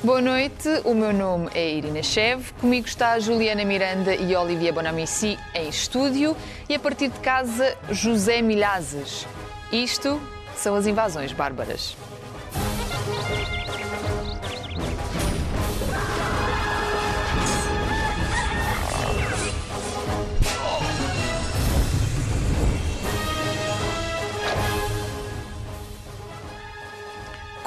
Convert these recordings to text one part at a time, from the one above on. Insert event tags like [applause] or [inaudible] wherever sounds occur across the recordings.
Boa noite, o meu nome é Irina Chev, comigo está Juliana Miranda e Olivia Bonamici em estúdio e a partir de casa José Milhazes. Isto são as invasões bárbaras.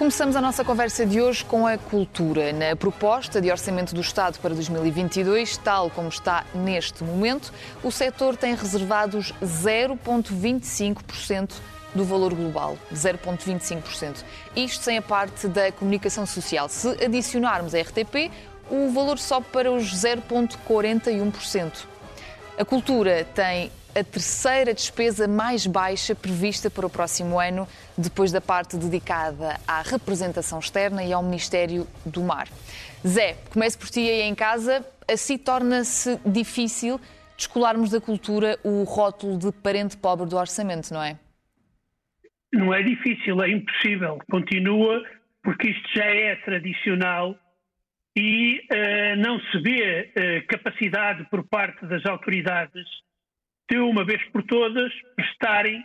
Começamos a nossa conversa de hoje com a cultura. Na proposta de Orçamento do Estado para 2022, tal como está neste momento, o setor tem reservados 0,25% do valor global, 0,25%. Isto sem a parte da comunicação social. Se adicionarmos a RTP, o valor sobe para os 0,41%. A cultura tem a terceira despesa mais baixa prevista para o próximo ano, depois da parte dedicada à representação externa e ao Ministério do Mar. Zé, comece por ti aí em casa. Assim torna-se difícil descolarmos da cultura o rótulo de parente pobre do orçamento, não é? Não é difícil, é impossível. Continua, porque isto já é tradicional e uh, não se vê uh, capacidade por parte das autoridades de uma vez por todas prestarem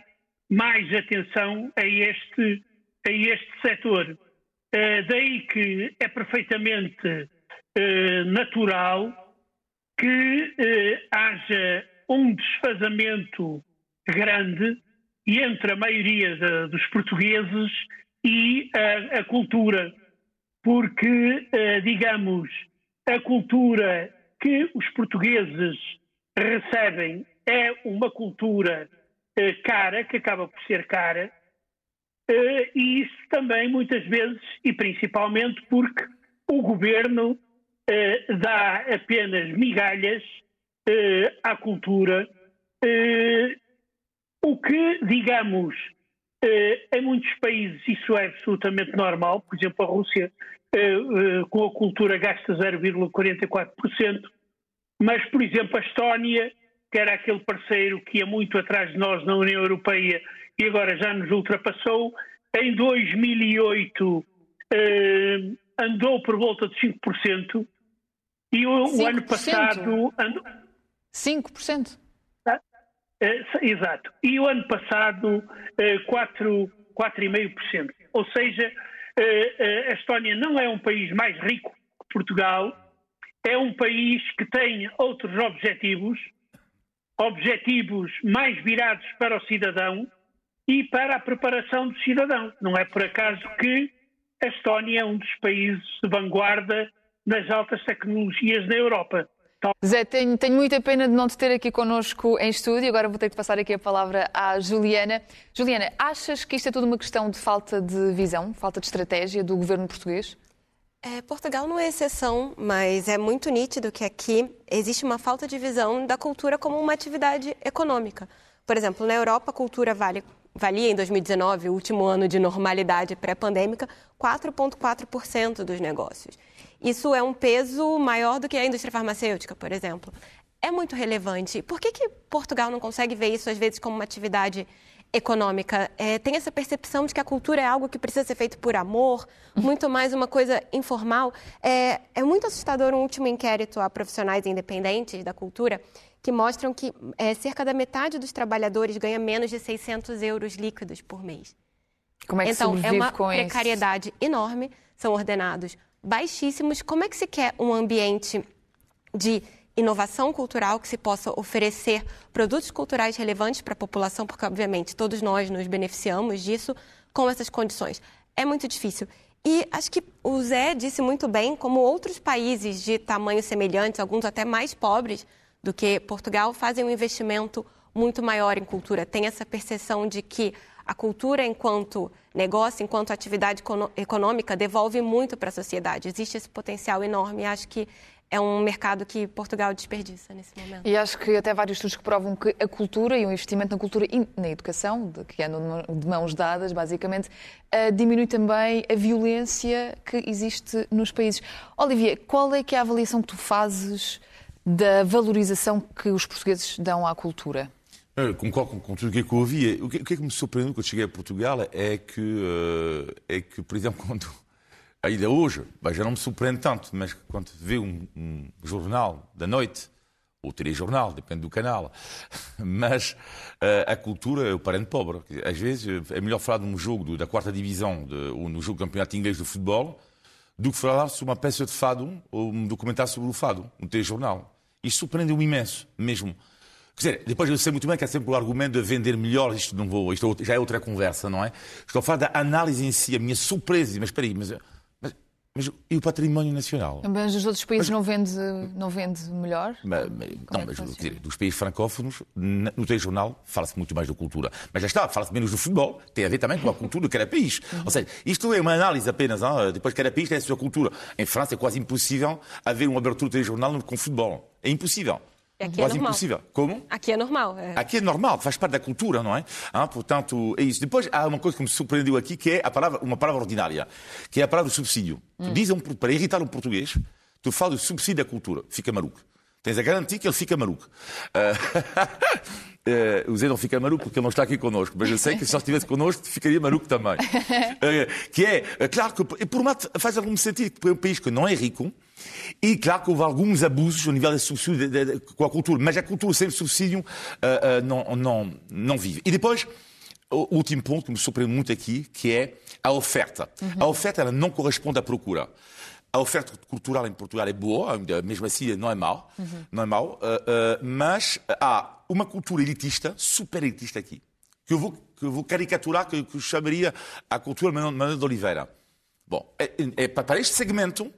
mais atenção a este, a este setor. Uh, daí que é perfeitamente uh, natural que uh, haja um desfazamento grande entre a maioria dos portugueses e a, a cultura, porque, digamos, a cultura que os portugueses recebem é uma cultura eh, cara, que acaba por ser cara, eh, e isso também muitas vezes, e principalmente porque o governo eh, dá apenas migalhas à cultura, o que, digamos, em muitos países isso é absolutamente normal, por exemplo, a Rússia com a cultura gasta 0,44%, mas, por exemplo, a Estónia que era aquele parceiro que ia muito atrás de nós na União Europeia e agora já nos ultrapassou. Em 2008 eh, andou por volta de 5% e o, 5%? o ano passado. Andou... 5%? Ah, eh, exato. E o ano passado eh, 4,5%. Ou seja, eh, eh, a Estónia não é um país mais rico que Portugal, é um país que tem outros objetivos objetivos mais virados para o cidadão e para a preparação do cidadão. Não é por acaso que a Estónia é um dos países de vanguarda nas altas tecnologias na Europa. Zé, tenho, tenho, muita pena de não te ter aqui connosco em estúdio. Agora vou ter que passar aqui a palavra à Juliana. Juliana, achas que isto é tudo uma questão de falta de visão, falta de estratégia do governo português? É, Portugal não é exceção, mas é muito nítido que aqui existe uma falta de visão da cultura como uma atividade econômica. Por exemplo, na Europa, a cultura vale, valia em 2019, o último ano de normalidade pré-pandêmica, 4,4% dos negócios. Isso é um peso maior do que a indústria farmacêutica, por exemplo. É muito relevante. Por que, que Portugal não consegue ver isso, às vezes, como uma atividade econômica? é, tem essa percepção de que a cultura é algo que precisa ser feito por amor, muito mais uma coisa informal. É, é muito assustador um último inquérito a profissionais independentes da cultura que mostram que é, cerca da metade dos trabalhadores ganha menos de 600 euros líquidos por mês. Como é que então, é uma precariedade isso? enorme, são ordenados baixíssimos. Como é que se quer um ambiente de inovação cultural, que se possa oferecer produtos culturais relevantes para a população, porque, obviamente, todos nós nos beneficiamos disso com essas condições. É muito difícil. E acho que o Zé disse muito bem, como outros países de tamanho semelhante, alguns até mais pobres do que Portugal, fazem um investimento muito maior em cultura. Tem essa percepção de que a cultura, enquanto negócio, enquanto atividade econômica, devolve muito para a sociedade. Existe esse potencial enorme. Acho que é um mercado que Portugal desperdiça nesse momento. E acho que até vários estudos que provam que a cultura e o investimento na cultura e na educação, que andam de mãos dadas, basicamente, uh, diminui também a violência que existe nos países. Olivia, qual é que é a avaliação que tu fazes da valorização que os portugueses dão à cultura? Eu concordo com tudo o que eu ouvi. O que, o que é que me surpreendeu quando cheguei a Portugal é que, uh, é que por exemplo, [laughs] quando ainda hoje, já não me surpreende tanto, mas quando vê um, um jornal da noite, ou telejornal, depende do canal, [laughs] mas uh, a cultura é o parente pobre. Às vezes é melhor falar de um jogo da quarta divisão de, ou no jogo do campeonato inglês de futebol do que falar sobre uma peça de fado ou um documentário sobre o fado, um telejornal. Isto surpreendeu-me imenso, mesmo. Quer dizer, depois eu sei muito bem que há sempre o argumento de vender melhor, isto não vou, isto já é outra conversa, não é? Estou a falar da análise em si, a minha surpresa, mas espera aí, mas mas e o património nacional? Mas os outros países mas, não, vende, não vende melhor? Mas, não, é mas dizer, dos países francófonos, no telejornal, fala-se muito mais da cultura. Mas já está, fala-se menos do futebol, tem a ver também com a cultura de cada país. Uhum. Ou seja, isto é uma análise apenas, hein? depois cada país tem a sua cultura. Em França é quase impossível haver uma abertura de telejornal com futebol. É impossível. Aqui é Quase é impossível. Como? Aqui é normal. É. Aqui é normal, faz parte da cultura, não é? Ah, portanto, é isso. Depois há uma coisa que me surpreendeu aqui, que é a palavra, uma palavra ordinária, que é a palavra subsídio. Hum. Dizem, para irritar um português, tu falas do subsídio da cultura, fica maluco. Tens a garantia que ele fica maluco. Uh... [laughs] Uh, o Zé não fica maluco porque ele não está aqui connosco, mas eu sei que se ele estivesse connosco ficaria maluco também. Uh, [laughs] que é, uh, claro que, por um lado, faz algum sentido, porque é um país que não é rico, e claro que houve alguns abusos ao nível da subsídio de, de, com a cultura, mas a cultura sem subsídio não, não, não vive. E depois, o último ponto que me surpreende muito aqui, que é a oferta. Uhum. A oferta ela não corresponde à procura. A oferta cultural em Portugal é boa, mesmo assim não é mal, uhum. não é mal, uh, uh, mas há uma cultura elitista, super elitista aqui, que eu vou, que eu vou caricaturar, que, que chamaria a cultura Manuel de Oliveira. Bom, é, é, para este segmento,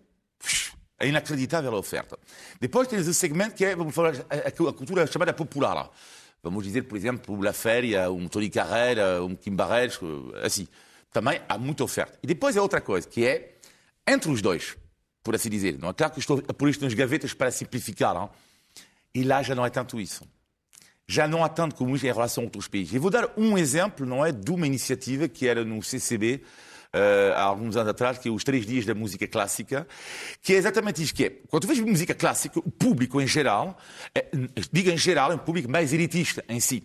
é inacreditável a oferta. Depois tens o segmento que é, vamos falar, a, cultura chamada popular. Vamos dizer, por exemplo, La Féria, um Tony Carreira, um Kim Barreiros, assim. Também há muita oferta. E depois é outra coisa, que é entre os dois, por assim dizer. Não é claro que estou a pôr isto nas gavetas para simplificar, não? e lá já não é tanto isso. Já não há tanto como isso em relação a outros países. E vou dar um exemplo, não é, de uma iniciativa que era no CCB, Uh, há alguns anos atrás, que é os três dias da música clássica, que é exatamente isto que é. Quando tu vês música clássica, o público em geral, é, diga em geral, é um público mais elitista em si.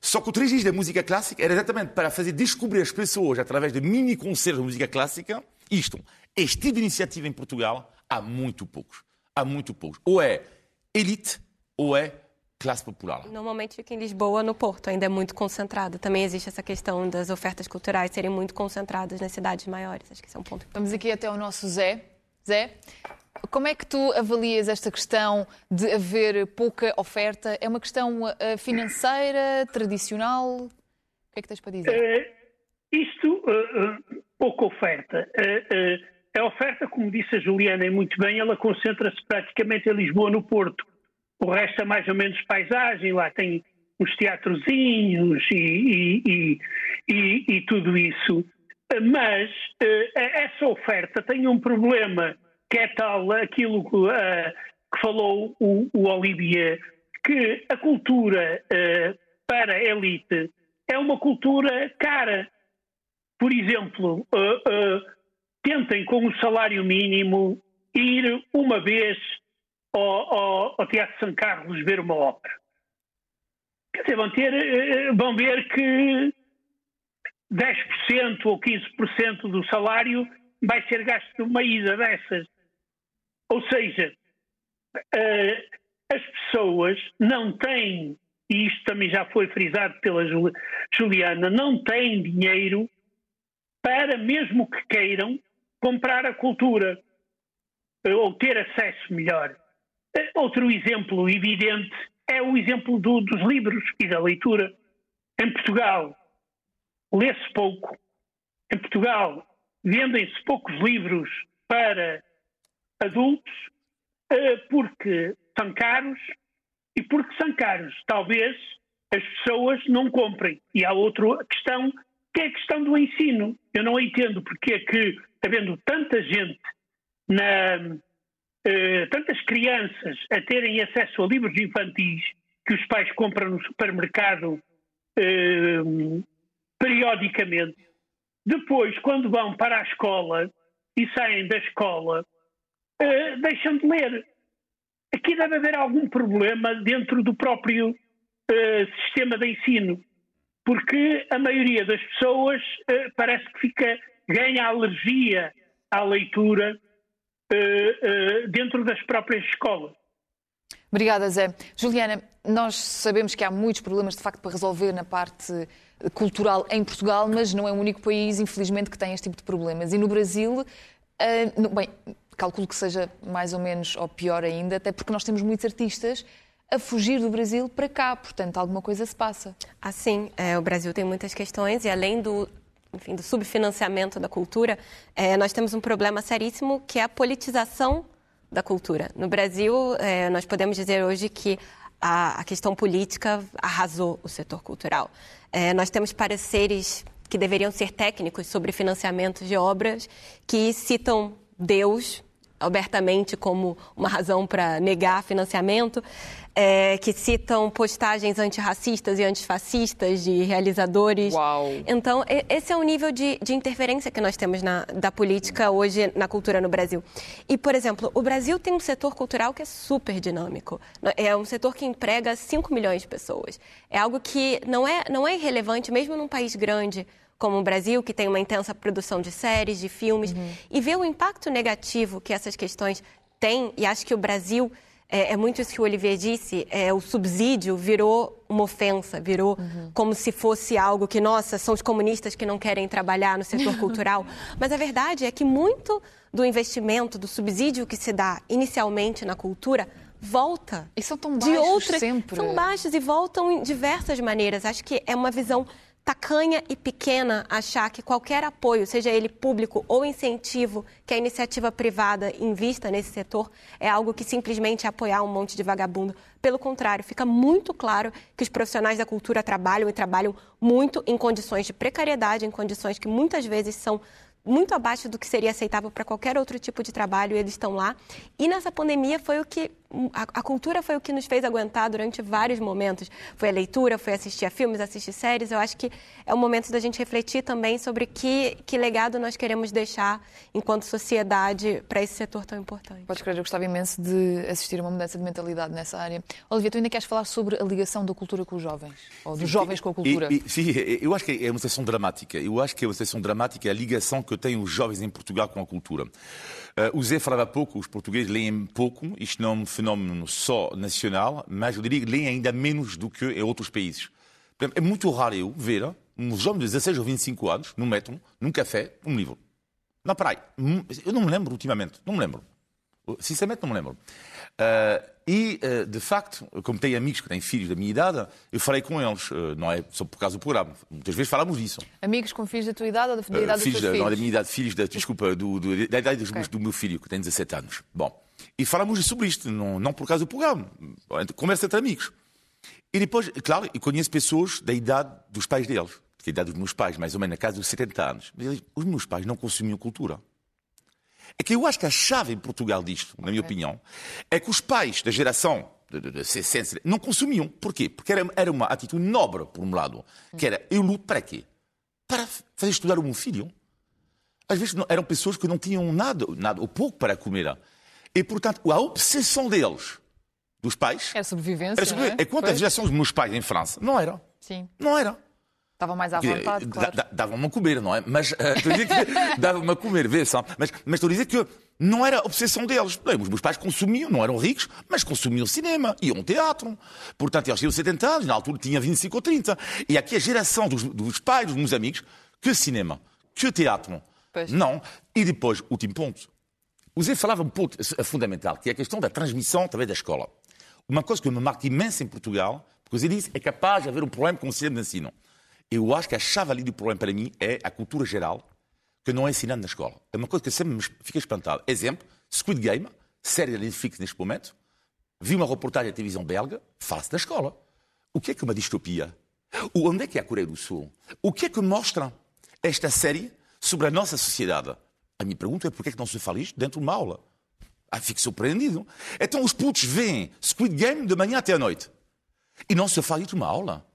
Só que o três dias da música clássica era exatamente para fazer descobrir as pessoas, através de mini concertos de música clássica, isto. Este tipo de iniciativa em Portugal há muito poucos. Há muito poucos. Ou é elite ou é classe popular. Normalmente fica em Lisboa, no Porto, ainda é muito concentrado. Também existe essa questão das ofertas culturais serem muito concentradas nas cidades maiores. Acho que esse é um ponto. Vamos aqui até o nosso Zé. Zé, como é que tu avalias esta questão de haver pouca oferta? É uma questão uh, financeira, tradicional? O que é que tens para dizer? Uh, isto, uh, pouca oferta. A oferta, como disse a Juliana muito bem, ela concentra-se praticamente em Lisboa, no Porto. O resto é mais ou menos paisagem, lá tem uns teatrozinhos e, e, e, e tudo isso. Mas essa oferta tem um problema que é tal aquilo que, uh, que falou o, o, Olivier, que a cultura uh, para a elite é uma cultura cara. Por exemplo, uh, tentem com o salário mínimo ir uma vez ao, ao, ao Teatro São Carlos ver uma ópera. Quer dizer, vão, ter, vão ver que 10% ou 15% do salário vai ser gasto numa ida dessas. Ou seja, uh, as pessoas não têm, e isto também já foi frisado pela Juliana, não têm dinheiro para, mesmo que queiram, comprar a cultura uh, ou ter acesso melhor. Uh, outro exemplo evidente é o exemplo do, dos livros e da leitura. Em Portugal, lê-se pouco. Em Portugal, vendem-se poucos livros para adultos eh, porque são caros e porque são caros. Talvez as pessoas não comprem. E há outra questão, que é a questão do ensino. Eu não entendo porque é que, havendo tanta gente, na, eh, tantas crianças a terem acesso a livros infantis que os pais compram no supermercado eh, periodicamente, depois, quando vão para a escola e saem da escola, uh, deixam de ler. Aqui deve haver algum problema dentro do próprio uh, sistema de ensino, porque a maioria das pessoas uh, parece que fica, ganha alergia à leitura dentro das próprias escolas. Obrigada, Zé. Juliana, nós sabemos que há muitos problemas de facto para resolver na parte cultural em Portugal, mas não é o único país, infelizmente, que tem este tipo de problemas. E no Brasil, uh, bem, calculo que seja mais ou menos, ou pior ainda, até porque nós temos muitos artistas a fugir do Brasil para cá, portanto, alguma coisa se passa. Assim, é, o Brasil tem muitas questões e além do, enfim, do subfinanciamento da cultura, é, nós temos um problema seríssimo que é a politização da cultura. No Brasil, é, nós podemos dizer hoje que a, a, questão política arrasou o setor cultural. É, nós temos pareceres que deveriam ser técnicos sobre financiamento de obras que citam Deus abertamente como uma razão para negar financiamento, é, que citam postagens antirracistas e antifascistas de realizadores. Uau. Então, esse é o nível de, de interferência que nós temos na, da política hoje na cultura no Brasil. E, por exemplo, o Brasil tem um setor cultural que é super dinâmico. É um setor que emprega 5 milhões de pessoas. É algo que não é, não é irrelevante, mesmo num país grande como o Brasil, que tem uma intensa produção de séries, de filmes, uhum. e ver o impacto negativo que essas questões têm. E acho que o Brasil, é, é muito isso que o Olivier disse, é, o subsídio virou uma ofensa, virou uhum. como se fosse algo que, nossa, são os comunistas que não querem trabalhar no setor [laughs] cultural. Mas a verdade é que muito do investimento, do subsídio que se dá inicialmente na cultura, volta. E são tão baixos de outras, sempre. São baixos e voltam em diversas maneiras. Acho que é uma visão tacanha e pequena achar que qualquer apoio, seja ele público ou incentivo que a iniciativa privada invista nesse setor, é algo que simplesmente é apoiar um monte de vagabundo. Pelo contrário, fica muito claro que os profissionais da cultura trabalham e trabalham muito em condições de precariedade, em condições que muitas vezes são muito abaixo do que seria aceitável para qualquer outro tipo de trabalho, e eles estão lá. E nessa pandemia foi o que a, a, cultura foi o que nos fez aguentar durante vários momentos. Foi a leitura, foi assistir a filmes, assistir séries. Eu acho que é o momento da gente refletir também sobre que, que legado nós queremos deixar enquanto sociedade para esse setor tão importante. Podes crer, eu gostava imenso de assistir a uma mudança de mentalidade nessa área. Olivia, tu ainda queres falar sobre a ligação da cultura com os jovens? Ou dos jovens com a cultura? E, e, sim, eu acho que é uma situação dramática. Eu acho que é uma situação dramática a ligação que têm os jovens em Portugal com a cultura. Uh, o Zé falava pouco, os portugueses leem pouco, isto não é um fenómeno só nacional, mas eu diria que leem ainda menos do que em outros países. É muito raro eu ver um jovem de 16 ou 25 anos, no metro, num café, um livro. Na praia. Hum, eu não me lembro ultimamente, não me lembro. Sinceramente, não me lembro. Uh, e, uh, de facto, como tenho amigos que têm filhos da minha idade, eu falei com eles, uh, não é só por causa do programa. Muitas vezes falamos disso. Amigos com filhos da tua idade ou da, da idade filhos dos teus filhos? Não, da minha idade, filhos da, desculpa, do, do, da idade okay. do meu filho, que tem 17 anos. Bom, e falamos sobre isto, não, não por causa do programa. Conversa entre amigos. E depois, claro, eu conheço pessoas da idade dos pais deles, da idade dos meus pais, mais ou menos na casa dos 70 anos. Os meus pais não consumiam cultura. É que eu acho que a chave em Portugal disto, na minha opinião, é que os pais da geração de, de, de 60 não consumiam. Porquê? Porque era, era uma atitude nobre, por um lado, que era eu luto para quê? Para fazer estudar o meu filho. Às vezes não, eram pessoas que não tinham nada, nada ou pouco para comer. E, portanto, a obsessão deles, dos pais... Era sobrevivência, era sobrevivência. É? Enquanto a geração dos meus pais em França, não era. Sim. Não era. Estava mais à vontade, claro. Dava-me a comer, não é? Mas uh, dava-me a comer, vê só. Mas, mas estou a dizer que não era a obsessão deles. Bem, os meus pais consumiam, não eram ricos, mas consumiam cinema, iam ao teatro. Portanto, eles tinham 70 anos, na altura tinha 25 ou 30. E aqui a geração dos, dos pais, dos meus amigos, que cinema, que teatro. Pois. Não. E depois, último ponto. O Zé falava um ponto fundamental, que é a questão da transmissão através da escola. Uma coisa que me marca imenso em Portugal, porque o Zé disse, é capaz de haver um problema com o sistema de ensino. Eu acho que a chave ali do problema para mim é a cultura geral, que não é ensinada na escola. É uma coisa que sempre me fica espantado. Exemplo, Squid Game, série da Netflix neste momento, vi uma reportagem da televisão belga, fala-se da escola. O que é que é uma distopia? O, onde é que é a Coreia do Sul? O que é que mostra esta série sobre a nossa sociedade? A minha pergunta é por que é que não se fala isto dentro de uma aula? Ah, fico surpreendido. Então os putos veem Squid Game de manhã até à noite. E não se fala isto numa aula.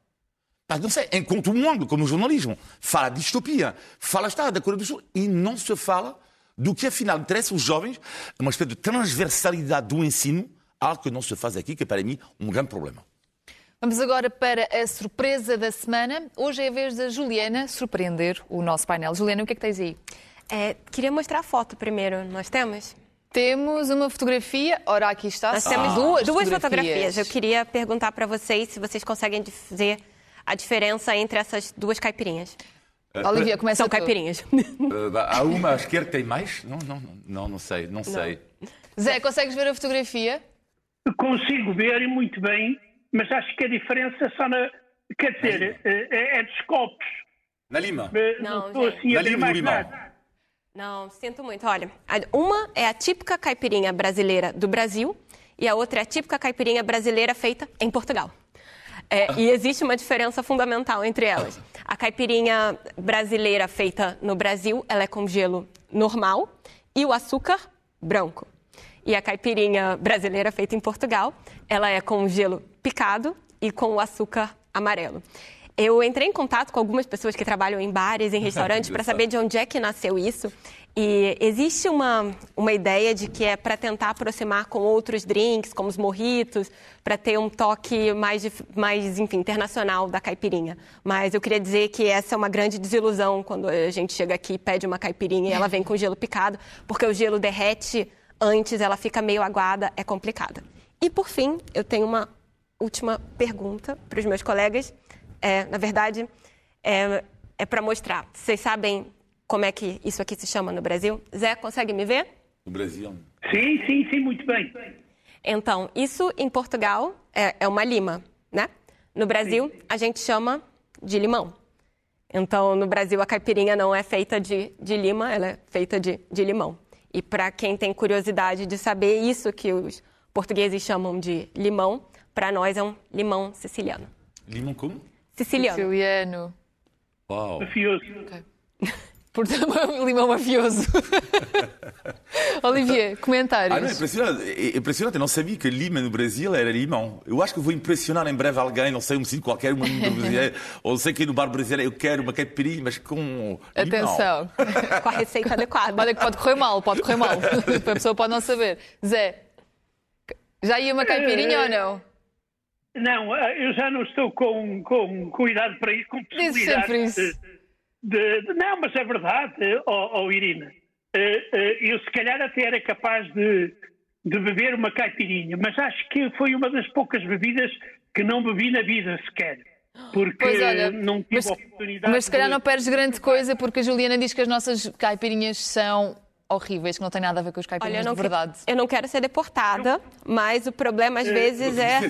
Mas não sei, enquanto um ângulo, como o jornalismo, fala de distopia, fala está da Coreia do Sul e não se fala do que afinal interessa os jovens, uma espécie de transversalidade do ensino, algo que não se faz aqui, que é para mim um grande problema. Vamos agora para a surpresa da semana. Hoje é a vez da Juliana surpreender o nosso painel. Juliana, o que é que tens aí? É, queria mostrar a foto primeiro. Nós temos? Temos uma fotografia. Ora, aqui está. Nós são temos duas, duas fotografias. fotografias. Eu queria perguntar para vocês se vocês conseguem dizer a diferença entre essas duas caipirinhas. Olivia, começa São tu. caipirinhas. Uh, há uma à esquerda que tem mais? Não, não, não, não sei, não sei. Zé, consegues ver a fotografia? Consigo ver muito bem, mas acho que a diferença é só na. Quer dizer, eh, é, é dos copos. Na Lima. Eh, Não, Não estou assim Na a ver Lima mais nada. Não, sinto muito. Olha, uma é a típica caipirinha brasileira do Brasil e a outra é a típica caipirinha brasileira feita em Portugal. É, e existe uma diferença fundamental entre elas. A caipirinha brasileira feita no Brasil, ela é com gelo normal e o açúcar branco. E a caipirinha brasileira feita em Portugal, ela é com gelo picado e com o açúcar amarelo. Eu entrei em contato com algumas pessoas que trabalham em bares, em [laughs] restaurantes, para saber de onde é que nasceu isso. E existe uma, uma ideia de que é para tentar aproximar com outros drinks, como os morritos, para ter um toque mais, mais enfim, internacional da caipirinha. Mas eu queria dizer que essa é uma grande desilusão quando a gente chega aqui e pede uma caipirinha e ela vem com gelo picado, porque o gelo derrete antes, ela fica meio aguada, é complicada. E por fim, eu tenho uma última pergunta para os meus colegas. É, na verdade, é, é para mostrar. Vocês sabem como é que isso aqui se chama no Brasil? Zé, consegue me ver? No Brasil. Sim, sim, sim, muito bem. Então, isso em Portugal é, é uma lima, né? No Brasil, a gente chama de limão. Então, no Brasil, a caipirinha não é feita de, de lima, ela é feita de, de limão. E para quem tem curiosidade de saber isso que os portugueses chamam de limão, para nós é um limão siciliano. Limão como? Siciliano. Siciliano. Uau. Mafioso. [laughs] Portanto, um limão mafioso. [laughs] Olivier, comentários. Ah, não, é impressionante. É impressionante. Eu não sabia que Lima no Brasil era limão. Eu acho que vou impressionar em breve alguém, não sei, um sítio qualquer, uma brasileira, [laughs] ou sei que no bar brasileiro eu quero uma caipirinha, mas com limão. Atenção. Com a receita adequada. Olha que pode correr mal, pode correr mal. A pessoa pode não saber. Zé, já ia uma caipirinha ou não? Não, eh, eu já não estou com, com cuidado para isso, com possibilidade isso. de, de- Não, mas é verdade, ó ó, Irina. Eh, Eu se calhar até era capaz de, de beber uma caipirinha, mas acho que foi uma das poucas bebidas que não bebi na vida sequer. Porque olha, não tive mas, oportunidade mas se calhar de- não perdes grande coisa porque a Juliana diz que as nossas caipirinhas são horríveis, que não têm nada a ver com Olha, eu caipirinhas não, de verdade. que- eu não quero ser deportada, mas o problema às vezes é.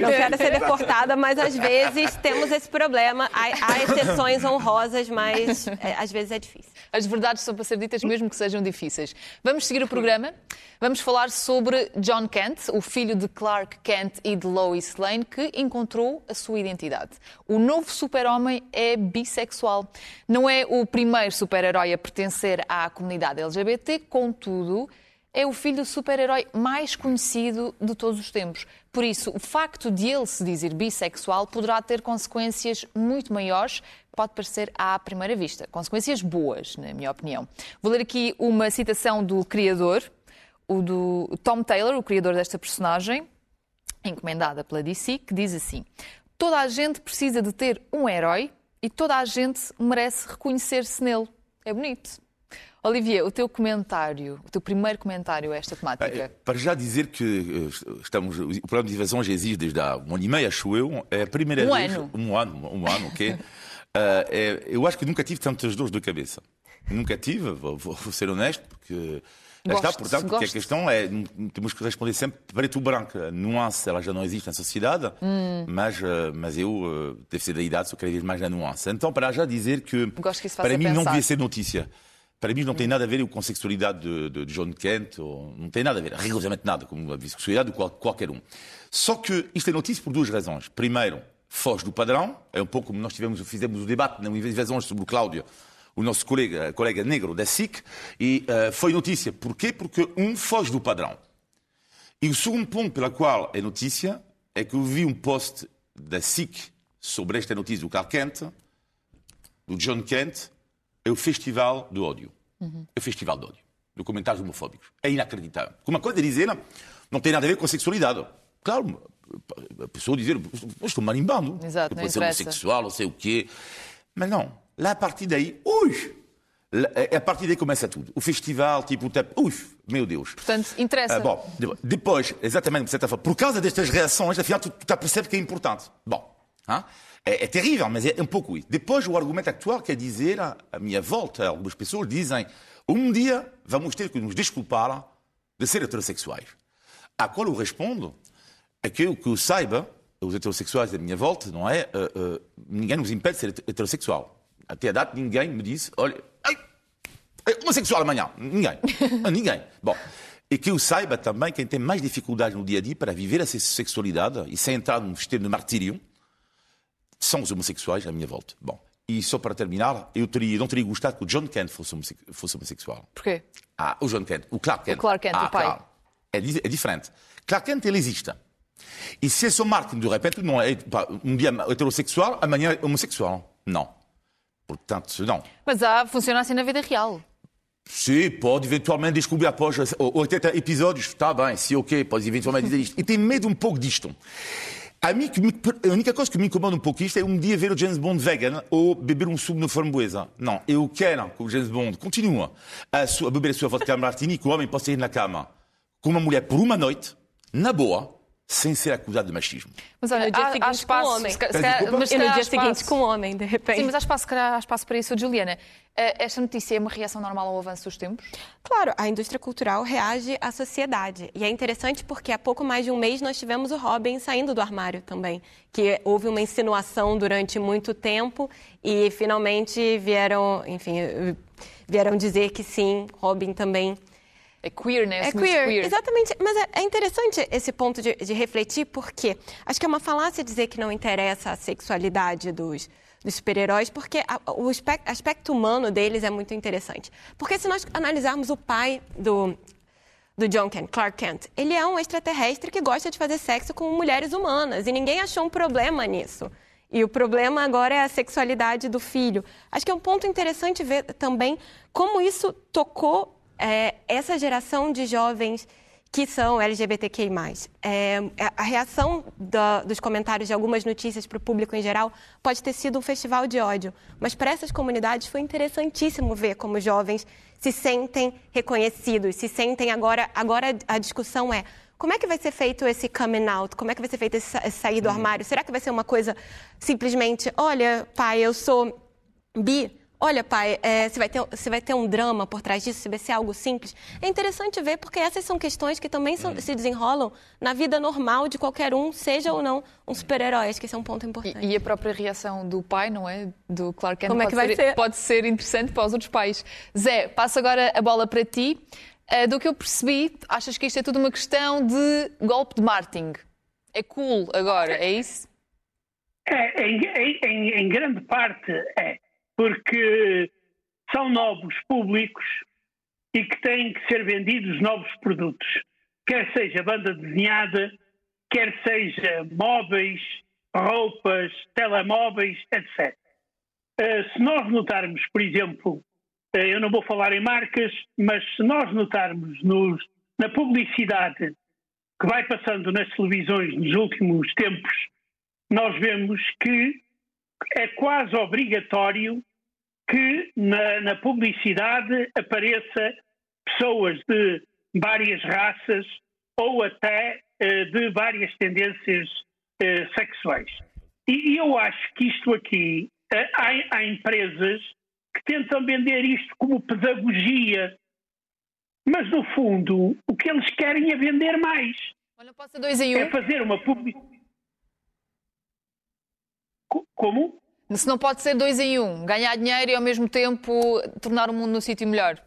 Não quero ser deportada, mas às vezes temos esse problema. Há, há exceções honrosas, mas é, às vezes é difícil. As verdades são para ser ditas mesmo que sejam difíceis. Vamos seguir o programa. Vamos falar sobre John Kent, o filho de Clark Kent e de Lois Lane, que encontrou a sua identidade. O novo super-homem é bissexual. Não é o primeiro super-herói a pertencer à comunidade LGBT, contudo, é o filho do super-herói mais conhecido de todos os tempos. Por isso, o facto de ele se dizer bissexual poderá ter consequências muito maiores, pode parecer à primeira vista. Consequências boas, na minha opinião. Vou ler aqui uma citação do criador, o do Tom Taylor, o criador desta personagem, encomendada pela DC, que diz assim: Toda a gente precisa de ter um herói e toda a gente merece reconhecer-se nele. É bonito. Olivia, o teu comentário, o teu primeiro comentário a esta temática. Para já dizer que eh, estamos, o programa de divisão já existe desde há um ano e meio, acho eu. É a primeira Um vez. ano. Um ano, um ano, ok? [laughs] Eh, é- eu acho que nunca tive tantas dores de cabeça. Nunca tive, vou, vou- ser honesto, porque. lá está, portanto, porque a gosto. questão é, não- temos que responder sempre preto ou branco. A nuance, ela já não existe na sociedade, mas, eh, mas eu, deve ser da idade, sou cada vez mais na nuance. Então, para já dizer que, Gosto que para mim, não pensar. devia ser notícia. Para mim não tem nada a ver com a sexualidade de, de John Kent, ou, não tem nada a ver, rigorosamente nada, com a bissexualidade de qual- qualquer um. Só que isto é notícia por duas razões. Primeiro, foge do padrão, é um pouco como nós tivemos, fizemos o debate na invasão sobre o Cláudio, o nosso colega, colega negro da SIC, e eh, foi notícia. Porquê? Porque um foge do padrão. E o segundo ponto pela qual é notícia é que eu vi um post da SIC sobre esta notícia do Clark Kent, do John Kent, é o Festival do Ódio. É o Festival do Ódio. De comentários homofóbicos. É inacreditável. Porque uma coisa é dizer, não tem nada a ver com a sexualidade. Claro, a pessoa dizer, "Eu estou marimbando. Exato, eu não ser homossexual, não sei o quê. Mas não. Lá, a partir daí, hoje, É a partir daí começa tudo. O festival, tipo, o uf, meu Deus. Portanto, interessa. Ah, bom, depois, exatamente, por causa destas reações, afinal, tu, tu percebes que é importante. Bom, é, é, terrível, mas é um pouco isso. Depois, o argumento atual quer dizer, a, a minha volta, algumas pessoas dizem, um dia vamos ter que nos desculpar de ser heterossexuais. A qual eu respondo é que, que eu saiba, os heterossexuais da minha volta, não é? Uh, uh, ninguém nos impede de ser heterossexual. Até a data, ninguém me disse, olha, é homossexual amanhã. Ninguém. Ninguém. Bom. E que eu saiba também, quem tem mais dificuldades no dia a dia para viver essa sexualidade e sem entrar num estado de martírio, são os homossexuais à minha volta. Bom. E só para terminar, eu teria, não teria gostado que o John Kent fosse, fosse homossexual. Porquê? Ah, o John Kent, o Clark Kent. O Clark Kent, ah, o pai. Claro. É, é, diferente. Clark Kent, ele existe. E se é só marketing, de repente, não é um dia heterossexual, amanhã é homossexual. Não. Portanto, não. Mas há, funciona assim na vida real. Sim, pode eventualmente descobrir após 80 episódios. Está bem, sim, ok, pode eventualmente dizer isto. E tem medo um pouco disto. A, mim, a única coisa que me incomoda um pouco isto é um dia ver o James Bond vegan ou beber um sumo de framboesa. Não, eu quero que o James Bond? Continue a, a beber a sua vodka [laughs] martini e que o homem possa ir na cama. Com uma mulher por uma noite, na boa, sem ser acusado de machismo. Mas olha, no dia há, seguinte há espaço, com homem. Se, se, se, mas e no dia seguinte com homem, de repente. Sim, mas há espaço, há espaço para isso. Juliana, eh, esta notícia é uma reação normal ao avanço dos tempos? Claro, a indústria cultural reage à sociedade. E é interessante porque há pouco mais de um mês nós tivemos o Robin saindo do armário também. Que houve uma insinuação durante muito tempo e finalmente vieram, enfim, vieram dizer que sim, Robin também é queer, né? É queer. queer. exatamente. Mas é, é, interessante esse ponto de, de, refletir, porque acho que é uma falácia dizer que não interessa a sexualidade dos, dos super-heróis, porque a, o aspecto, aspecto humano deles é muito interessante. Porque se nós analisarmos o pai do, do John Kent, Clark Kent, ele é um extraterrestre que gosta de fazer sexo com mulheres humanas, e ninguém achou um problema nisso. E o problema agora é a sexualidade do filho. Acho que é um ponto interessante ver também como isso tocou é, essa geração de jovens que são LGBTQI+. É, a reação da, dos comentários de algumas notícias para o público em geral pode ter sido um festival de ódio, mas para essas comunidades foi interessantíssimo ver como jovens se sentem reconhecidos, se sentem agora. Agora a discussão é como é que vai ser feito esse coming out? Como é que vai ser feito esse, sair do uhum. armário? Será que vai ser uma coisa simplesmente, olha, pai, eu sou bi? Olha, pai, é, se, vai ter, se vai ter um drama por trás disso, se vai ser algo simples. É interessante ver, porque essas são questões que também são, se desenrolam na vida normal de qualquer um, seja ou não um super-herói. Acho que esse é um ponto importante. E, e, a própria reação do pai, não é? Do Clark Kent Como é que vai ser, ser? pode ser interessante para os outros pais. Zé, passo agora a bola para ti. Uh, do que eu percebi, achas que isto é tudo uma questão de golpe de marketing? É cool agora, é isso? É, em, em, em grande parte é porque são novos públicos e que têm que ser vendidos novos produtos, quer seja banda desenhada, quer seja móveis, roupas, telemóveis, etc. Eh, se nós notarmos, por exemplo, uh, eu não vou falar em marcas, mas se nós notarmos nos, na publicidade que vai passando nas televisões nos últimos tempos, nós vemos que é quase obrigatório que na, na publicidade apareça pessoas de várias raças ou até uh, de várias tendências uh, sexuais. E, e, eu acho que isto aqui, uh, há, há, empresas que tentam vender isto como pedagogia, mas no fundo o que eles querem é vender mais. Olha, pode dois em um. É fazer uma publicidade. Como? Se não pode ser dois em um, ganhar dinheiro e ao mesmo tempo tornar o mundo num sítio melhor.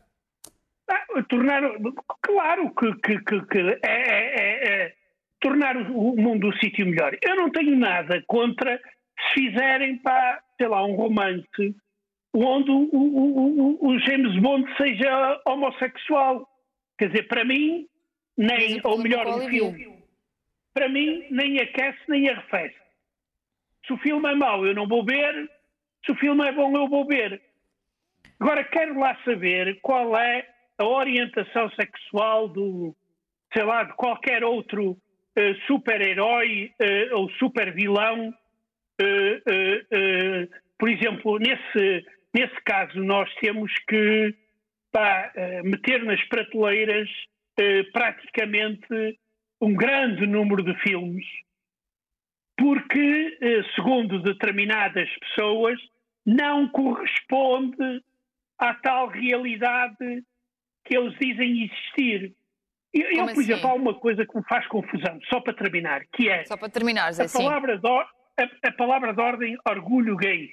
Ah, tornar, claro que, que, que, que é, é, é, é, tornar o mundo um sítio melhor. Eu não tenho nada contra se fizerem para, sei lá, um romance onde o, o, o, o James Bond seja homossexual. Quer dizer, para mim, nem, ou melhor, o filme, para mim, nem aquece nem arrefece. Se o filme é mau, eu não vou ver. Se o filme é bom, eu vou ver. Agora, quero lá saber qual é a orientação sexual do, sei lá, de qualquer outro uh, super-herói uh, ou super-vilão. Uh, por exemplo, nesse nesse caso, nós temos que pá, meter nas prateleiras praticamente um grande número de filmes, porque, segundo determinadas pessoas, não corresponde à tal realidade que eles dizem existir. Eu, eu por exemplo, assim? há uma coisa que me faz confusão, só para terminar, que é. Só para terminar, Zé, a palavra, de, a, a palavra de ordem orgulho gay.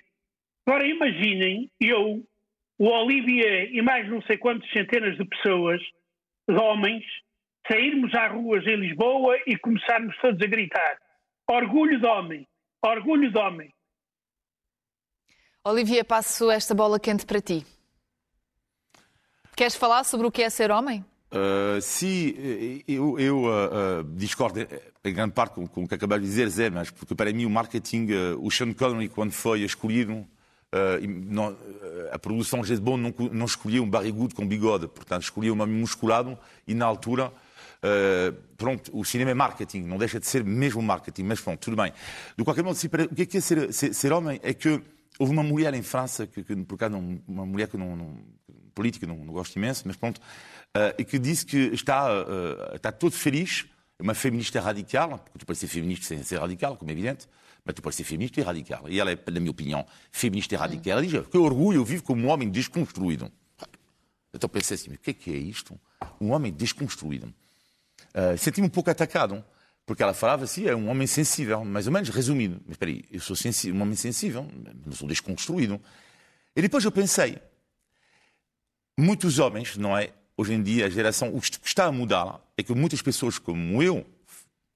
Agora imaginem eu, o Olivier e mais não sei quantas centenas de pessoas, de homens, sairmos às ruas em Lisboa e começarmos todos a gritar: orgulho de homem, orgulho de homem. Olivier, passo esta bola quente para ti. Queres falar sobre o que é ser homem? Uh, sim, eu, eu uh, uh, discordo em grande parte com, com o que acabei de dizer, Zé, mas porque para mim o marketing, o Sean Connery, quando foi escolhido, não, a produção de Bond não, não escolhia um barrigudo com bigode, portanto escolhia um homem musculado e na altura, pronto, o cinema é marketing, não deixa de ser mesmo marketing, mas pronto, tudo bem. De qualquer modo, o que é, que é ser, ser, ser homem? É que houve uma mulher em França, que, que por acaso, uma mulher que não, não política, não, não gosto imenso, mas pronto, uh, e que disse que está, uh, está todo feliz, uma feminista radical, porque tu podes ser feminista sem ser radical, como é evidente, mas tu podes ser feminista e radical. E ela é, na minha opinião, feminista e radical. Ela diz que orgulho, eu vivo como um homem desconstruído. Então pensei assim, o que é que é isto? Um homem desconstruído. Senti-me um pouco atacado, porque ela falava assim, é um homem sensível, mais ou menos resumido. Mas espera aí, eu sou um homem sensível, não sou desconstruído. E depois eu pensei, muitos homens, não é? Hoje em dia, a geração, o que está a mudar é que muitas pessoas como eu,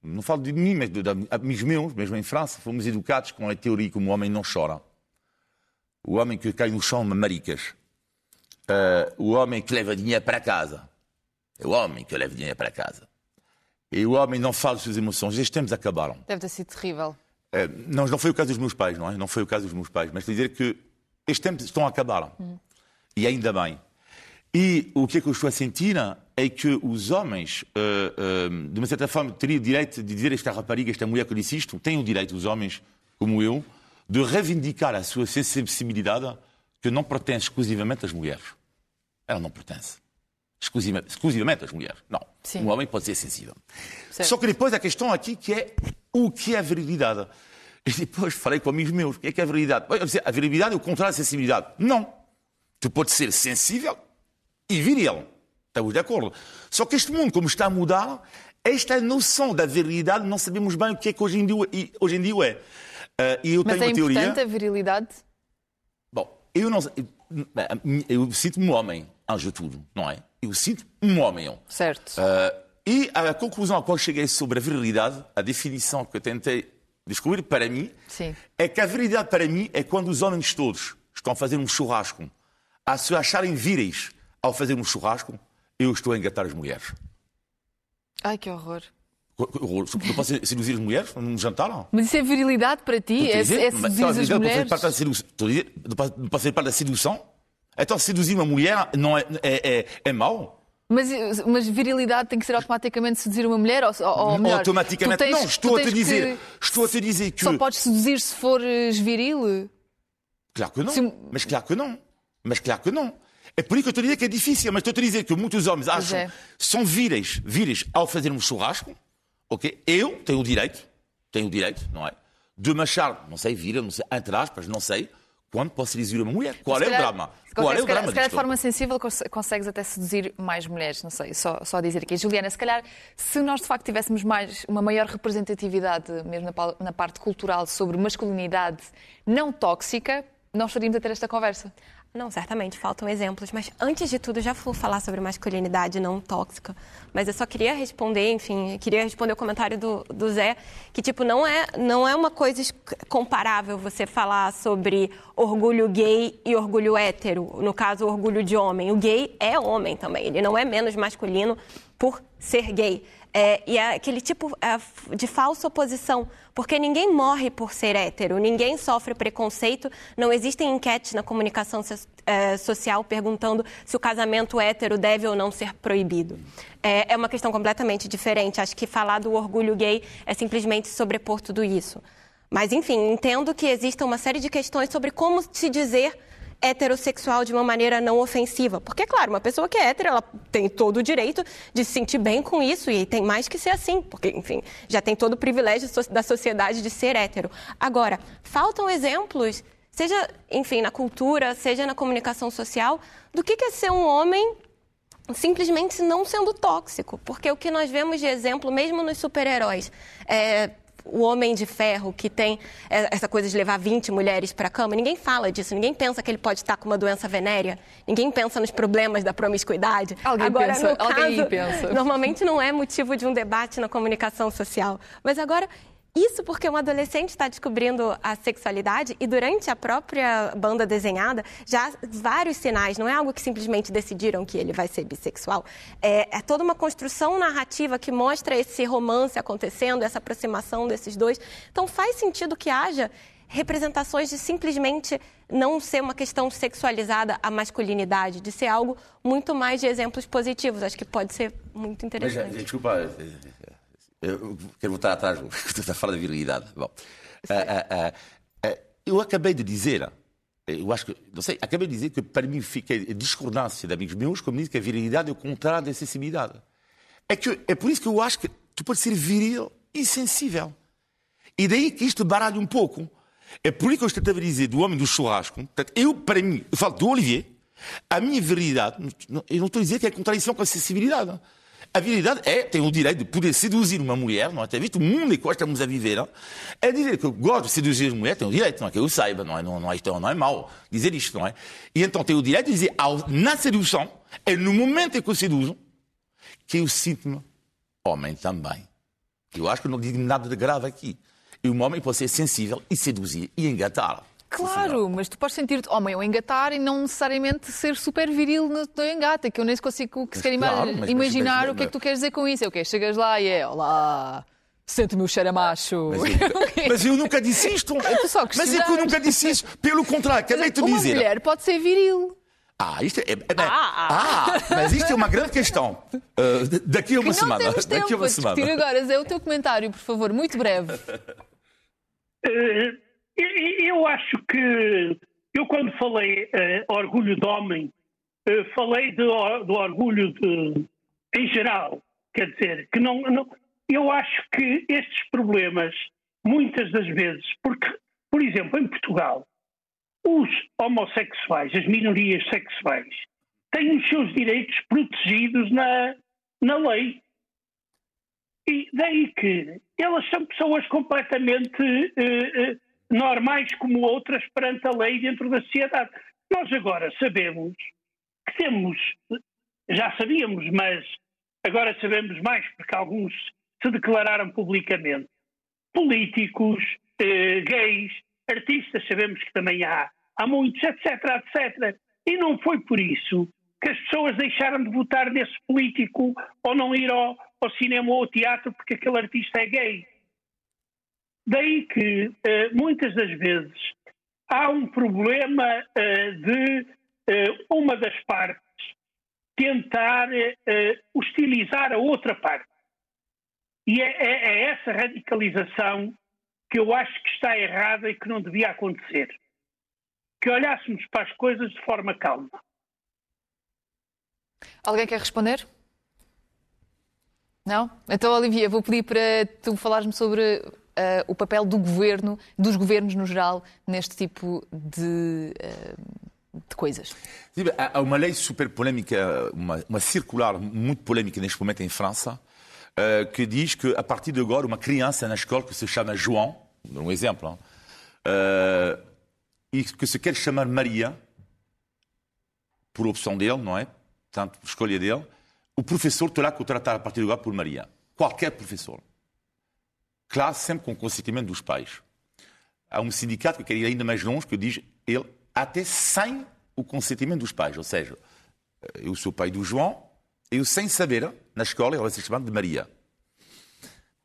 não falo de mim, mas de, de amigos meus, mesmo em França, fomos educados com a teoria que o homem não chora. O homem que cai no chão, maricas. Uh, o homem que leva dinheiro para casa. É o homem que leva dinheiro para casa. E o homem não fala das suas emoções. Estes tempos acabaram. Deve ter sido terrível. Uh, não, não foi o caso dos meus pais, não é? Não foi o caso dos meus pais. Mas dizer que estes tempos estão a acabar. Hum. E ainda bem. E o que é que eu estou a sentir é que os homens, uh, uh, de uma certa forma, teriam o direito de dizer esta rapariga, esta mulher que eu disse isto, têm o direito, os homens como eu, de reivindicar a sua sensibilidade que não pertence exclusivamente às mulheres. Ela não pertence. Exclusivamente, exclusivamente às mulheres. Não. Sim. Um homem pode ser sensível. Certo. Só que depois a questão aqui que é o que é a virilidade. E depois falei com amigos meus, o que é, que é a virilidade? A virilidade é o contrário da sensibilidade. Não. Tu podes ser sensível e viril. Estamos de acordo. Só que este mundo, como está a mudar, esta noção da virilidade não sabemos bem o que é que hoje em dia, hoje em dia é. Uh, e eu Mas tenho é uma importante teoria... a virilidade? Bom, eu não eu sinto-me um homem, anjo de tudo, não é? Eu sinto um homem. Certo. Uh, e a conclusão a qual cheguei sobre a virilidade, a definição que eu tentei descobrir para mim, Sim. é que a virilidade para mim é quando os homens todos estão a fazer um churrasco, a se acharem víreis, ao fazer um churrasco, eu estou a engatar as mulheres. Ai, que horror. Não posso seduzir as mulheres num jantar? Não? Mas isso é virilidade para ti? É, é seduzir as mulheres? Não pode ser parte da sedução? Então seduzir uma mulher não é, é, é, é mau? Mas, mas, virilidade tem que ser automaticamente seduzir uma mulher? Ou, ou melhor, automaticamente tens, não, estou a te dizer, que... estou a te dizer que... Só podes seduzir se fores viril? Claro que não, se... mas claro que não. Mas claro que não. É por isso que eu estou a dizer que é difícil, mas estou a dizer que muitos homens acham é. são víreis, víreis ao fazer um churrasco, ok? Eu tenho o direito, tenho o direito, não é? De me achar, não sei, vira, não sei, entre aspas, não sei, quando posso seduzir uma mulher? Qual é calhar, o drama? Qual é o drama? Se calhar de forma sensível consegues até seduzir mais mulheres, não sei, só, só dizer aqui. Juliana, se calhar se nós de facto tivéssemos mais, uma maior representatividade, mesmo na, na parte cultural, sobre masculinidade não tóxica, nós estaríamos a ter esta conversa. Não, certamente faltam exemplos, mas antes de tudo, já vou falar sobre masculinidade não tóxica, mas eu só queria responder, enfim, queria responder o comentário do, do Zé, que tipo não é não é uma coisa comparável você falar sobre orgulho gay e orgulho hétero, no caso orgulho de homem. O gay é homem também, ele não é menos masculino por ser gay. É, e é aquele tipo é, de falsa oposição, porque ninguém morre por ser hétero, ninguém sofre preconceito, não existem enquetes na comunicação so, é, social perguntando se o casamento hétero deve ou não ser proibido. É, é uma questão completamente diferente. Acho que falar do orgulho gay é simplesmente sobrepor tudo isso. Mas, enfim, entendo que exista uma série de questões sobre como se dizer heterossexual de uma maneira não ofensiva. Porque, claro, uma pessoa que é hétero, ela tem todo o direito de se sentir bem com isso e tem mais que ser assim, porque, enfim, já tem todo o privilégio da sociedade de ser hétero. Agora, faltam exemplos, seja, enfim, na cultura, seja na comunicação social, do que é ser um homem simplesmente não sendo tóxico. Porque o que nós vemos de exemplo, mesmo nos super-heróis, é, o homem de ferro que tem essa coisa de levar 20 mulheres para a cama, ninguém fala disso, ninguém pensa que ele pode estar com uma doença venérea, ninguém pensa nos problemas da promiscuidade. Alguém agora, pensa, no caso, alguém pensa. Normalmente não é motivo de um debate na comunicação social. Mas agora, isso porque um adolescente está descobrindo a sexualidade e durante a própria banda desenhada já há vários sinais, não é algo que simplesmente decidiram que ele vai ser bissexual. É, é, toda uma construção narrativa que mostra esse romance acontecendo, essa aproximação desses dois. Então faz sentido que haja representações de simplesmente não ser uma questão sexualizada a masculinidade, de ser algo muito mais de exemplos positivos. Acho que pode ser muito interessante. Mas, desculpa, eu quero voltar atrás, estás [laughs] a falar da virilidade. Bom, uh, uh, uh, eu acabei de dizer, eu acho que, não sei, acabei de dizer que para mim fica a discordância de amigos meus como dizem que a virilidade é o contrário da sensibilidade. É, que, é por isso que eu acho que tu podes ser viril e sensível. E daí que isto baralha um pouco. É por isso que eu estava a dizer do homem do churrasco. Eu, para mim, eu falo do Olivier, a minha virilidade, eu não estou a dizer que é contradição com a sensibilidade. A virilidade é, tem o direito de poder seduzir uma mulher, não é? Tem visto o mundo em que estamos a viver, não? é dizer que eu gosto de seduzir uma mulher, tem o direito, não é? Que eu saiba, não é? Não, não, é, não é mau dizer isto, não é? E então tem o direito de dizer, ao, na sedução, é no momento em que eu seduzo, que eu sinto-me homem também. Eu acho que não digo nada de grave aqui. E um homem pode ser sensível e seduzir e engatar. Claro, mas tu podes sentir-te homem ou engatar e não necessariamente ser super viril no teu engata, que eu nem consigo sequer claro, mas, imaginar mas, mas, o que é que tu queres dizer com isso. É o quê? Chegas lá e é, olá, sente-me o cheiro a macho. Mas [laughs] eu, mas eu nunca disse isto. mas é que eu nunca disse isso. Pelo contrário, acabei de dizer. Uma mulher pode ser viril. Ah, isto é, é, é ah, ah. ah, mas isto é uma grande questão. Uh, daqui a uma que semana. Não temos tempo daqui a uma semana. agora. É o teu comentário, por favor, muito breve. [laughs] Eu acho que eu quando falei uh, orgulho de homem, uh, falei de, do orgulho de, em geral. Quer dizer, que não, não, eu acho que estes problemas, muitas das vezes, porque, por exemplo, em Portugal, os homossexuais, as minorias sexuais, têm os seus direitos protegidos na, na lei. E daí que elas são pessoas completamente uh, normais como outras perante a lei dentro da sociedade. Nós agora sabemos que temos, já sabíamos, mas agora sabemos mais porque alguns se declararam publicamente, políticos, eh, gays, artistas, sabemos que também há, há muitos, etc, etc. E não foi por isso que as pessoas deixaram de votar nesse político ou não ir ao, ao cinema ou ao teatro porque aquele artista é gay. Daí que, uh, muitas das vezes, há um problema uh, de uh, uma das partes tentar hostilizar a outra parte. E é, é, é, essa radicalização que eu acho que está errada e que não devia acontecer. Que olhássemos para as coisas de forma calma. Alguém quer responder? Não? Então, Olivia, vou pedir para tu falares-me sobre uh, o papel do governo, dos governos no geral, neste tipo de, uh, de coisas. Há uma lei super polémica, uma, uma circular muito polémica neste momento em França, uh, que diz que a partir de agora uma criança na escola que se chama João, um exemplo, e que se quer chamar Maria, por opção dele, não é? Portanto, escolha dele, o professor terá que o tratar a partir de agora por Maria. Qualquer professor. Claro, sempre com o consentimento dos pais. Há um sindicato que quer ir ainda mais longe, que diz ele até sem o consentimento dos pais. Ou seja, eu sou pai do João, eu sem saber, na escola, ele vai ser chamado de Maria.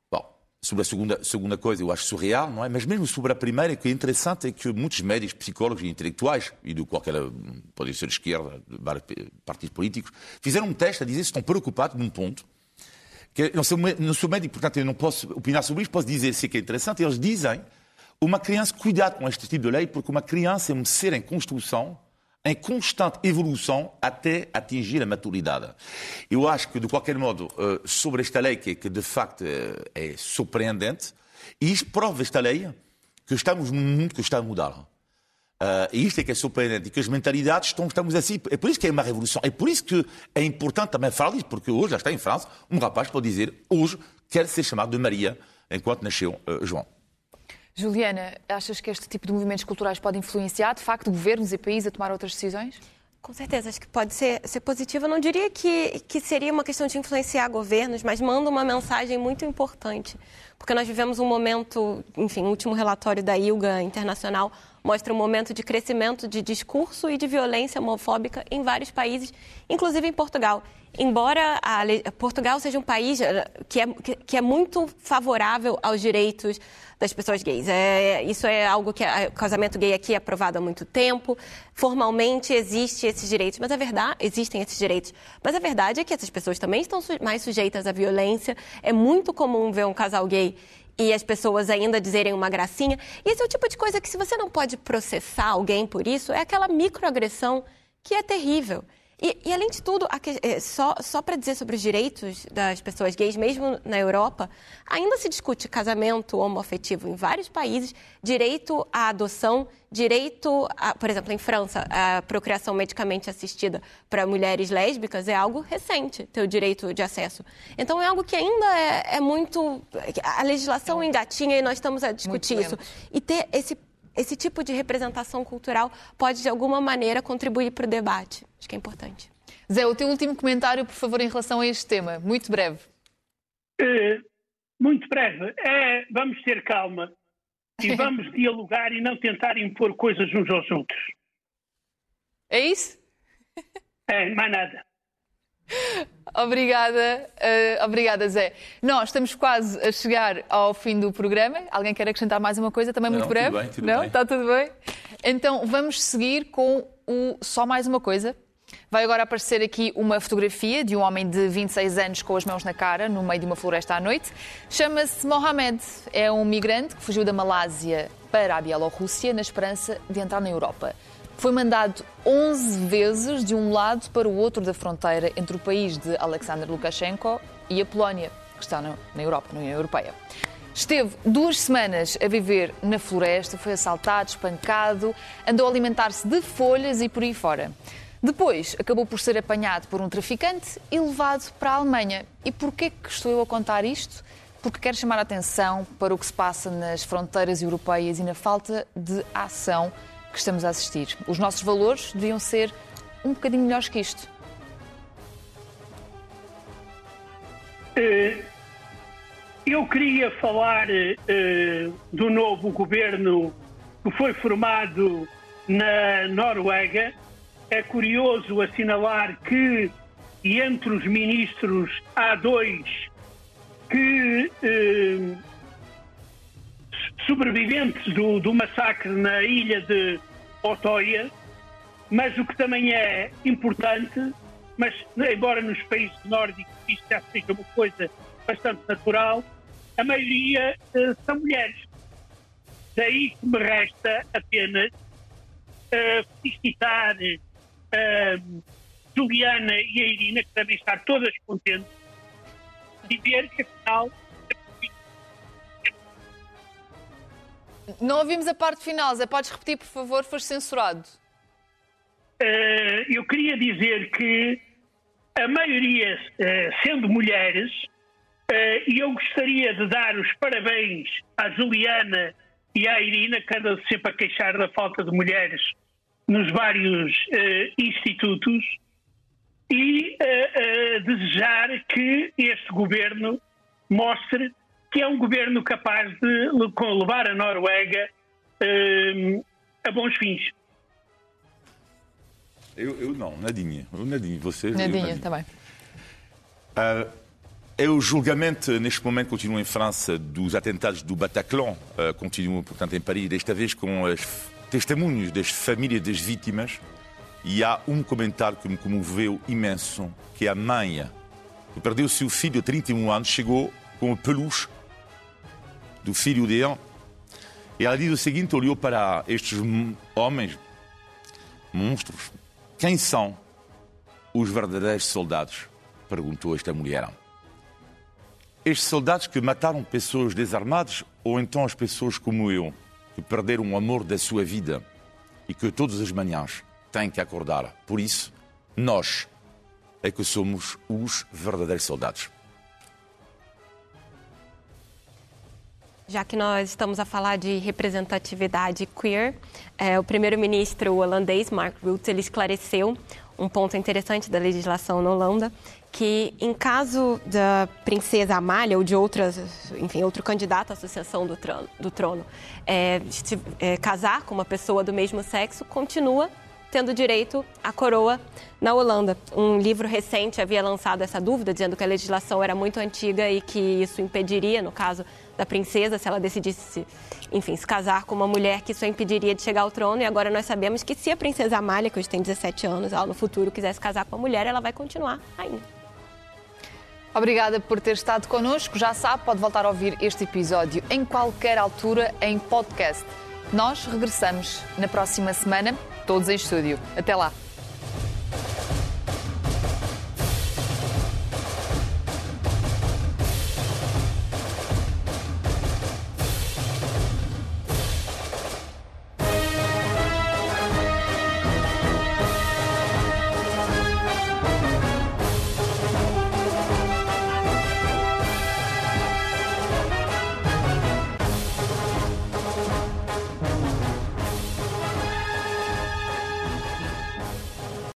Bom, sobre a segunda, segunda coisa, eu acho surreal, não é? Mas mesmo sobre a primeira, o que é interessante é que muitos médicos, psicólogos e intelectuais, e de qualquer, pode ser de esquerda, de vários partidos políticos, fizeram um teste a dizer que estão preocupados num ponto que não sou, não sou médico, portanto eu não posso opinar sobre isto, posso dizer se é que é interessante. Eles dizem uma criança, cuidado com este tipo de lei, porque uma criança é um ser em construção, em constante evolução até atingir a maturidade. Eu acho que, de qualquer modo, eh, sobre esta lei, que, que de facto eh, é surpreendente, e isto prova esta lei que estamos num mundo que está a mudar. Uh, e isto é que é surpreendente, e que as mentalidades estão, estamos assim. É por isso que é uma revolução. É por isso que é importante também falar disso, porque hoje já está em França um rapaz pode dizer hoje quer ser chamado de Maria enquanto nasceu uh, João. Juliana, achas que este tipo de movimentos culturais pode influenciar, de facto, governos e países a tomar outras decisões? Com certeza, acho que pode ser, ser positivo. Eu não diria que, que seria uma questão de influenciar governos, mas manda uma mensagem muito importante. Porque nós vivemos um momento, enfim, o último relatório da ILGA Internacional mostra um momento de crescimento de discurso e de violência homofóbica em vários países, inclusive em Portugal. Embora a, Portugal seja um país eh, que é, que é muito favorável aos direitos das pessoas gays. É, isso é algo que o casamento gay aqui é aprovado há muito tempo. Formalmente existe esses direitos, mas a verdade existem esses direitos. Mas a verdade é que essas pessoas também estão mais sujeitas à violência. É muito comum ver um casal gay e as pessoas ainda dizerem uma gracinha. E esse é o tipo de coisa que, se você não pode processar alguém por isso, é aquela microagressão que é terrível. E, e, além de tudo, é, só, só para dizer sobre os direitos das pessoas gays, mesmo na Europa, ainda se discute casamento homoafetivo em vários países, direito à adoção, direito, a, por exemplo, em França, a procriação medicamente assistida para mulheres lésbicas é algo recente, ter o direito de acesso. Então é algo que ainda é, é muito. A legislação engatinha e nós estamos a discutir isso. E ter esse esse tipo de representação cultural pode, de alguma maneira, contribuir para o debate. Acho que é importante. Zé, o teu último comentário, por favor, em relação a este tema. Muito breve. Uh, muito breve. É, vamos ter calma e [laughs] vamos dialogar e não tentar impor coisas uns aos outros. É isso? É, mais nada. [laughs] Obrigada, uh, obrigada Zé. Nós estamos quase a chegar ao fim do programa. Alguém quer acrescentar mais uma coisa, também Não, muito breve? Tudo bem, tudo Não? bem. Está tudo bem? Então vamos seguir com o só mais uma coisa. Vai agora aparecer aqui uma fotografia de um homem de 26 anos com as mãos na cara, no meio de uma floresta à noite. Chama-se Mohamed. É um migrante que fugiu da Malásia para a Bielorrússia na esperança de entrar na Europa foi mandado 11 vezes de um lado para o outro da fronteira entre o país de Alexander Lukashenko e a Polónia, que está na Europa, na União Europeia. Esteve duas semanas a viver na floresta, foi assaltado, espancado, andou a alimentar-se de folhas e por aí fora. Depois acabou por ser apanhado por um traficante e levado para a Alemanha. E porquê que estou eu a contar isto? Porque quero chamar a atenção para o que se passa nas fronteiras europeias e na falta de ação que estamos a assistir. Os nossos valores deviam ser um bocadinho melhores que isto. Eh, eu queria falar uh, do novo governo que foi formado na Noruega. É curioso assinalar que entre os ministros há dois que uh, sobreviventes do, do massacre na ilha de Otoia, mas o que também é importante, mas embora nos países nórdicos isto já seja uma coisa bastante natural, a maioria uh, são mulheres. Daí que me resta apenas uh, felicitar uh, Juliana e a Irina, que devem estar todas contentes, e ver que afinal Não ouvimos a parte final, Zé. Podes repetir, por favor? Foste censurado. Uh, eu queria dizer que a maioria uh, sendo mulheres, uh, e eu gostaria de dar os parabéns à Juliana e à Irina, que andam sempre a queixar da falta de mulheres nos vários institutos, e desejar que este governo mostre que é um governo capaz de levar a Noruega uh, a bons fins. Eu, eu não, nadinha. Eu nadinha. Você, nadinha, está bem. Uh, é o julgamento, neste momento, continua em França dos atentados do Bataclan, uh, continua, portanto, em Paris, desta vez com os testemunhos das famílias das vítimas. E há um comentário que me comoveu imenso, que é a mãe, que perdeu seu filho de 31 anos, chegou com o peluche do filho dele. E ela diz o seguinte: olhou para estes homens monstros. Quem são os verdadeiros soldados? Perguntou esta mulher. Estes soldados que mataram pessoas desarmadas ou então as pessoas como eu, que perderam o amor da sua vida e que todas as manhãs têm que acordar. Por isso, nós é que somos os verdadeiros soldados. Já que nós estamos a falar de representatividade queer, é, o primeiro-ministro holandês Mark Rutte ele esclareceu um ponto interessante da legislação na Holanda, que em caso da princesa Amália ou de outras, enfim, outro candidato à sucessão do trono, do trono é, é, casar com uma pessoa do mesmo sexo, continua tendo direito à coroa na Holanda. Um livro recente havia lançado essa dúvida, dizendo que a legislação era muito antiga e que isso impediria, no caso da princesa, se ela decidisse, enfim, se casar com uma mulher, que a impediria de chegar ao trono. E agora nós sabemos que se a princesa Amália, que hoje tem 17 anos, ela no futuro quisesse casar com uma mulher, ela vai continuar ainda. Obrigada por ter estado connosco. Já sabe, pode voltar a ouvir este episódio em qualquer altura em podcast. Nós regressamos na próxima semana, todos em estúdio. Até lá!